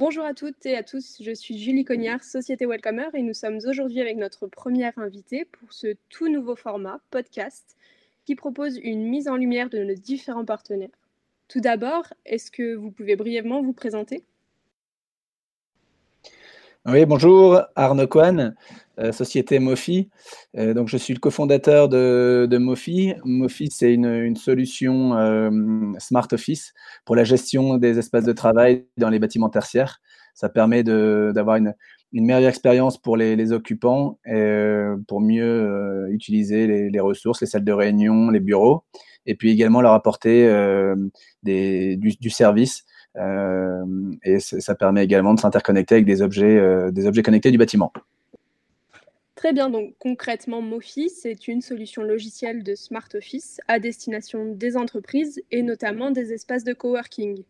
Bonjour à toutes et à tous, je suis Julie Cognard, Société Welcomer, et nous sommes aujourd'hui avec notre première invitée pour ce tout nouveau format, podcast, qui propose une mise en lumière de nos différents partenaires. Tout d'abord, est-ce que vous pouvez brièvement vous présenter? Oui, bonjour, Arnaud Kwan, euh, société Mofi. Euh, donc, je suis le cofondateur de, de Mofi. Mofi, c'est une, solution euh, Smart Office pour la gestion des espaces de travail dans les bâtiments tertiaires. Ça permet d'avoir une, meilleure expérience pour les, occupants et pour mieux utiliser les, ressources, les salles de réunion, les bureaux, et puis également leur apporter du, service et ça permet également de s'interconnecter avec des objets, euh, des objets connectés du bâtiment. Très bien, donc concrètement, Mofi, c'est une solution logicielle de Smart Office à destination des entreprises et notamment des espaces de coworking.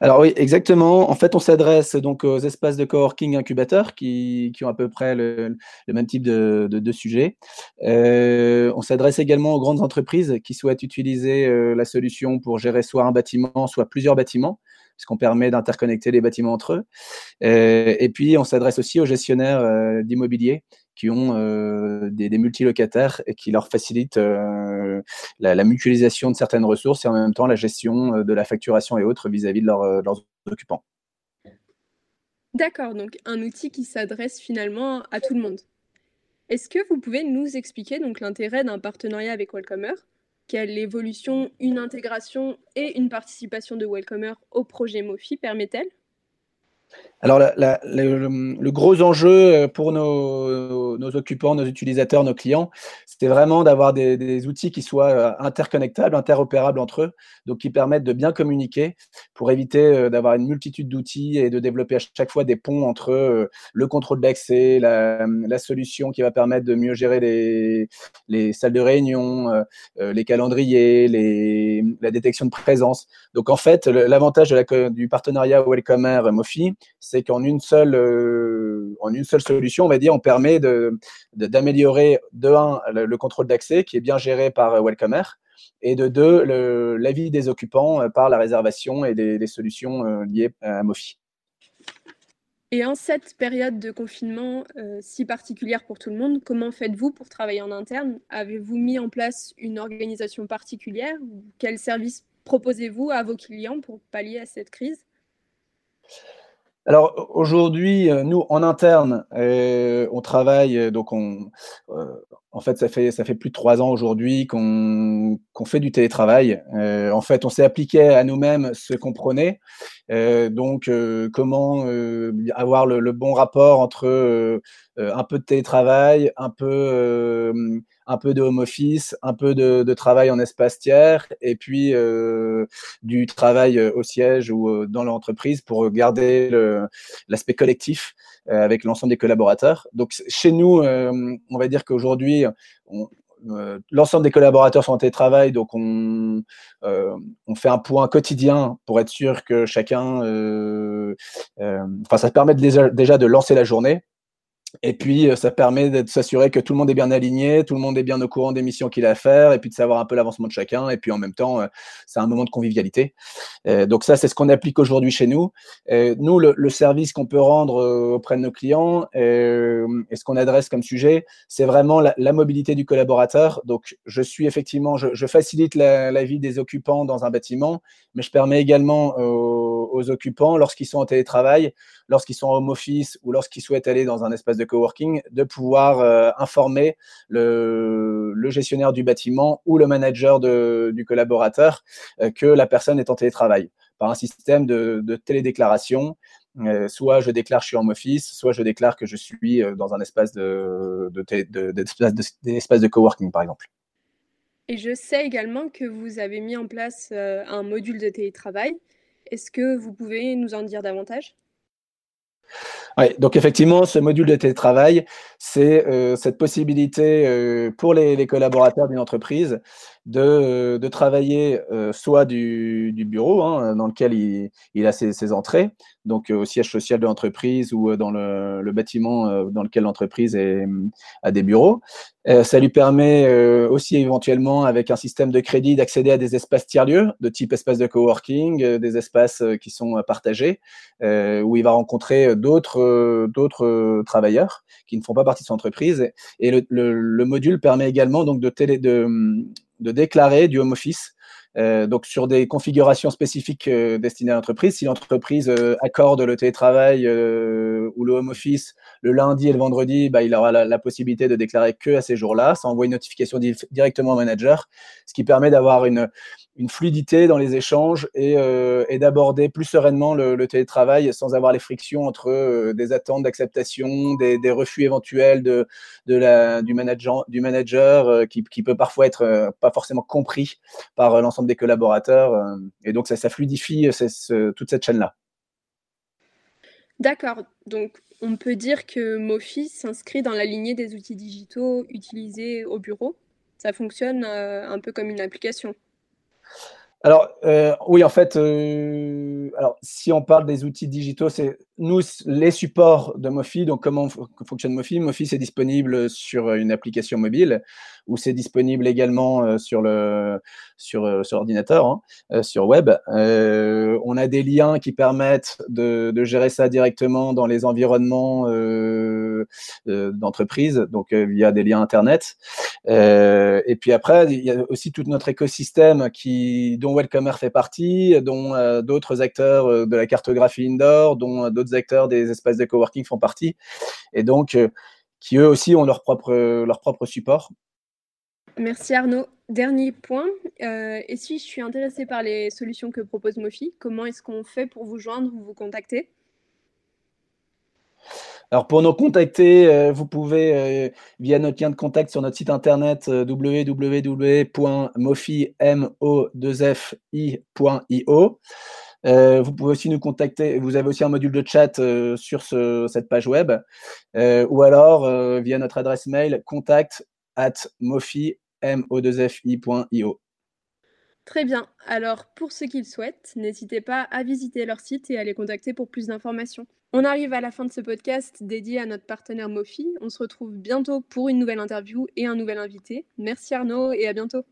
Alors oui, exactement. En fait, on s'adresse donc aux espaces de coworking incubateurs qui, qui ont à peu près le, même type de, de, sujets. Euh, on s'adresse également aux grandes entreprises qui souhaitent utiliser euh, la solution pour gérer soit un bâtiment, soit plusieurs bâtiments, ce qu'on permet d'interconnecter les bâtiments entre eux. Euh, et puis, on s'adresse aussi aux gestionnaires d'immobilier qui ont euh, des, multilocataires et qui leur facilitent euh, la, mutualisation de certaines ressources et en même temps la gestion euh, de la facturation et autres vis-à-vis de, leurs occupants. D'accord, donc un outil qui s'adresse finalement à tout le monde. Est-ce que vous pouvez nous expliquer donc l'intérêt d'un partenariat avec Welcomer Quelle évolution une intégration et une participation de Welcomer au projet Mofi permet-elle? Alors, le, gros enjeu euh, pour nos, occupants, nos utilisateurs, nos clients, c'était vraiment d'avoir des, outils qui soient euh, interconnectables, interopérables entre eux, donc qui permettent de bien communiquer pour éviter euh, d'avoir une multitude d'outils et de développer à chaque fois des ponts entre le contrôle d'accès, la, solution qui va permettre de mieux gérer les, salles de réunion, les calendriers, la détection de présence. Donc, en fait, l'avantage du partenariat Welcomer Mofi, c'est qu'en une seule euh, en une seule solution, on va dire, on permet d'améliorer de, un le, contrôle d'accès qui est bien géré par euh, Welcomer et de deux l'avis des occupants euh, par la réservation et des, solutions liées à Mofi. Et en cette période de confinement si particulière pour tout le monde, comment faites-vous pour travailler en interne? Avez-vous mis en place une organisation particulière Quels services proposez-vous à vos clients pour pallier à cette crise? Alors aujourd'hui, euh, nous en interne, euh, on travaille, euh, donc on, en fait, ça fait ça fait plus de trois ans aujourd'hui qu'on qu'on fait du télétravail. en fait, on s'est appliqué à nous-mêmes ce qu'on prenait. donc, comment avoir le, bon rapport entre un peu de télétravail, un peu un peu de home office, un peu de, travail en espace tiers, et puis euh, du travail euh, au siège ou euh, dans l'entreprise pour garder l'aspect collectif avec l'ensemble des collaborateurs. Donc chez nous, on va dire qu'aujourd'hui, l'ensemble des collaborateurs sont en télétravail, donc on, on fait un point quotidien pour être sûr que chacun, enfin ça permet déjà de lancer la journée et puis, euh, ça permet de s'assurer que tout le monde est bien aligné, tout le monde est bien au courant des missions qu'il a à faire, et puis de savoir un peu l'avancement de chacun. Et puis, en même temps, euh, c'est un moment de convivialité. Euh, donc, ça, c'est ce qu'on applique aujourd'hui chez nous. nous, le, service qu'on peut rendre auprès de nos clients et ce qu'on adresse comme sujet, c'est vraiment la, mobilité du collaborateur. Donc, je suis effectivement, je, facilite la, vie des occupants dans un bâtiment, mais je permets également aux, aux occupants, lorsqu'ils sont en télétravail, lorsqu'ils sont en home office ou lorsqu'ils souhaitent aller dans un espace de coworking, de pouvoir euh, informer le, gestionnaire du bâtiment ou le manager du collaborateur euh, que la personne est en télétravail par un système de, télédéclaration. Euh, soit je déclare que je suis en office, soit je déclare que je suis dans un espace de, de, de coworking, par exemple. Et je sais également que vous avez mis en place un module de télétravail. Est-ce que vous pouvez nous en dire davantage? Oui, donc effectivement, ce module de télétravail, c'est euh, cette possibilité euh, pour les, collaborateurs d'une entreprise de, de travailler soit du, bureau hein, dans lequel il, a ses, entrées, donc au siège social de l'entreprise ou dans le, le bâtiment dans lequel l'entreprise a des bureaux. Ça lui permet aussi éventuellement avec un système de crédit d'accéder à des espaces tiers-lieux de type espace de coworking, des espaces qui sont partagés, où il va rencontrer d'autres travailleurs qui ne font pas partie de son entreprise. Et le, le, le module permet également donc de, télé, de, de déclarer du home office euh, donc sur des configurations spécifiques euh, destinées à l'entreprise. Si l'entreprise euh, accorde le télétravail ou le home office le lundi et le vendredi, bah, il aura la, possibilité de déclarer que à ces jours-là. Ça envoie une notification directement au manager, ce qui permet d'avoir une, fluidité dans les échanges et, d'aborder plus sereinement le, télétravail sans avoir les frictions entre des attentes d'acceptation, des, refus éventuels de, du manager, qui, peut parfois être pas forcément compris par euh, des collaborateurs. Euh, et donc ça, fluidifie ce, toute cette chaîne-là. D'accord. Donc on peut dire que Mofi s'inscrit dans la lignée des outils digitaux utilisés au bureau? Ça fonctionne un peu comme une application? Alors, euh, oui, en fait, euh, alors, si on parle des outils digitaux, c'est nous, les supports de Mofi. Donc, comment fonctionne Mofi Mofi, c'est disponible sur une application mobile ou c'est disponible également euh, sur, le, sur, sur ordinateur, hein, sur web. On a des liens qui permettent de, de, gérer ça directement dans les environnements d'entreprise, donc via des liens Internet. et puis après, il y a aussi tout notre écosystème qui, dont Welcomer fait partie, dont d'autres acteurs de la cartographie indoor, dont d'autres acteurs des espaces de coworking font partie. Et donc, qui eux aussi ont leur propre, leur propre support. Merci Arnaud. Dernier point, euh, et si je suis intéressée par les solutions que propose Mofi, comment est-ce qu'on fait pour vous joindre ou vous contacter? Alors pour nous contacter, euh, vous pouvez euh, via notre lien de contact sur notre site internet euh, www.mofi.io. Euh, vous pouvez aussi nous contacter. Vous avez aussi un module de chat sur ce, cette page web, ou alors via notre adresse mail contact at mofi mo2fi.io. Très bien. Alors, pour ceux qui le souhaitent, n'hésitez pas à visiter leur site et à les contacter pour plus d'informations. On arrive à la fin de ce podcast dédié à notre partenaire Mofi. On se retrouve bientôt pour une nouvelle interview et un nouvel invité. Merci Arnaud et à bientôt.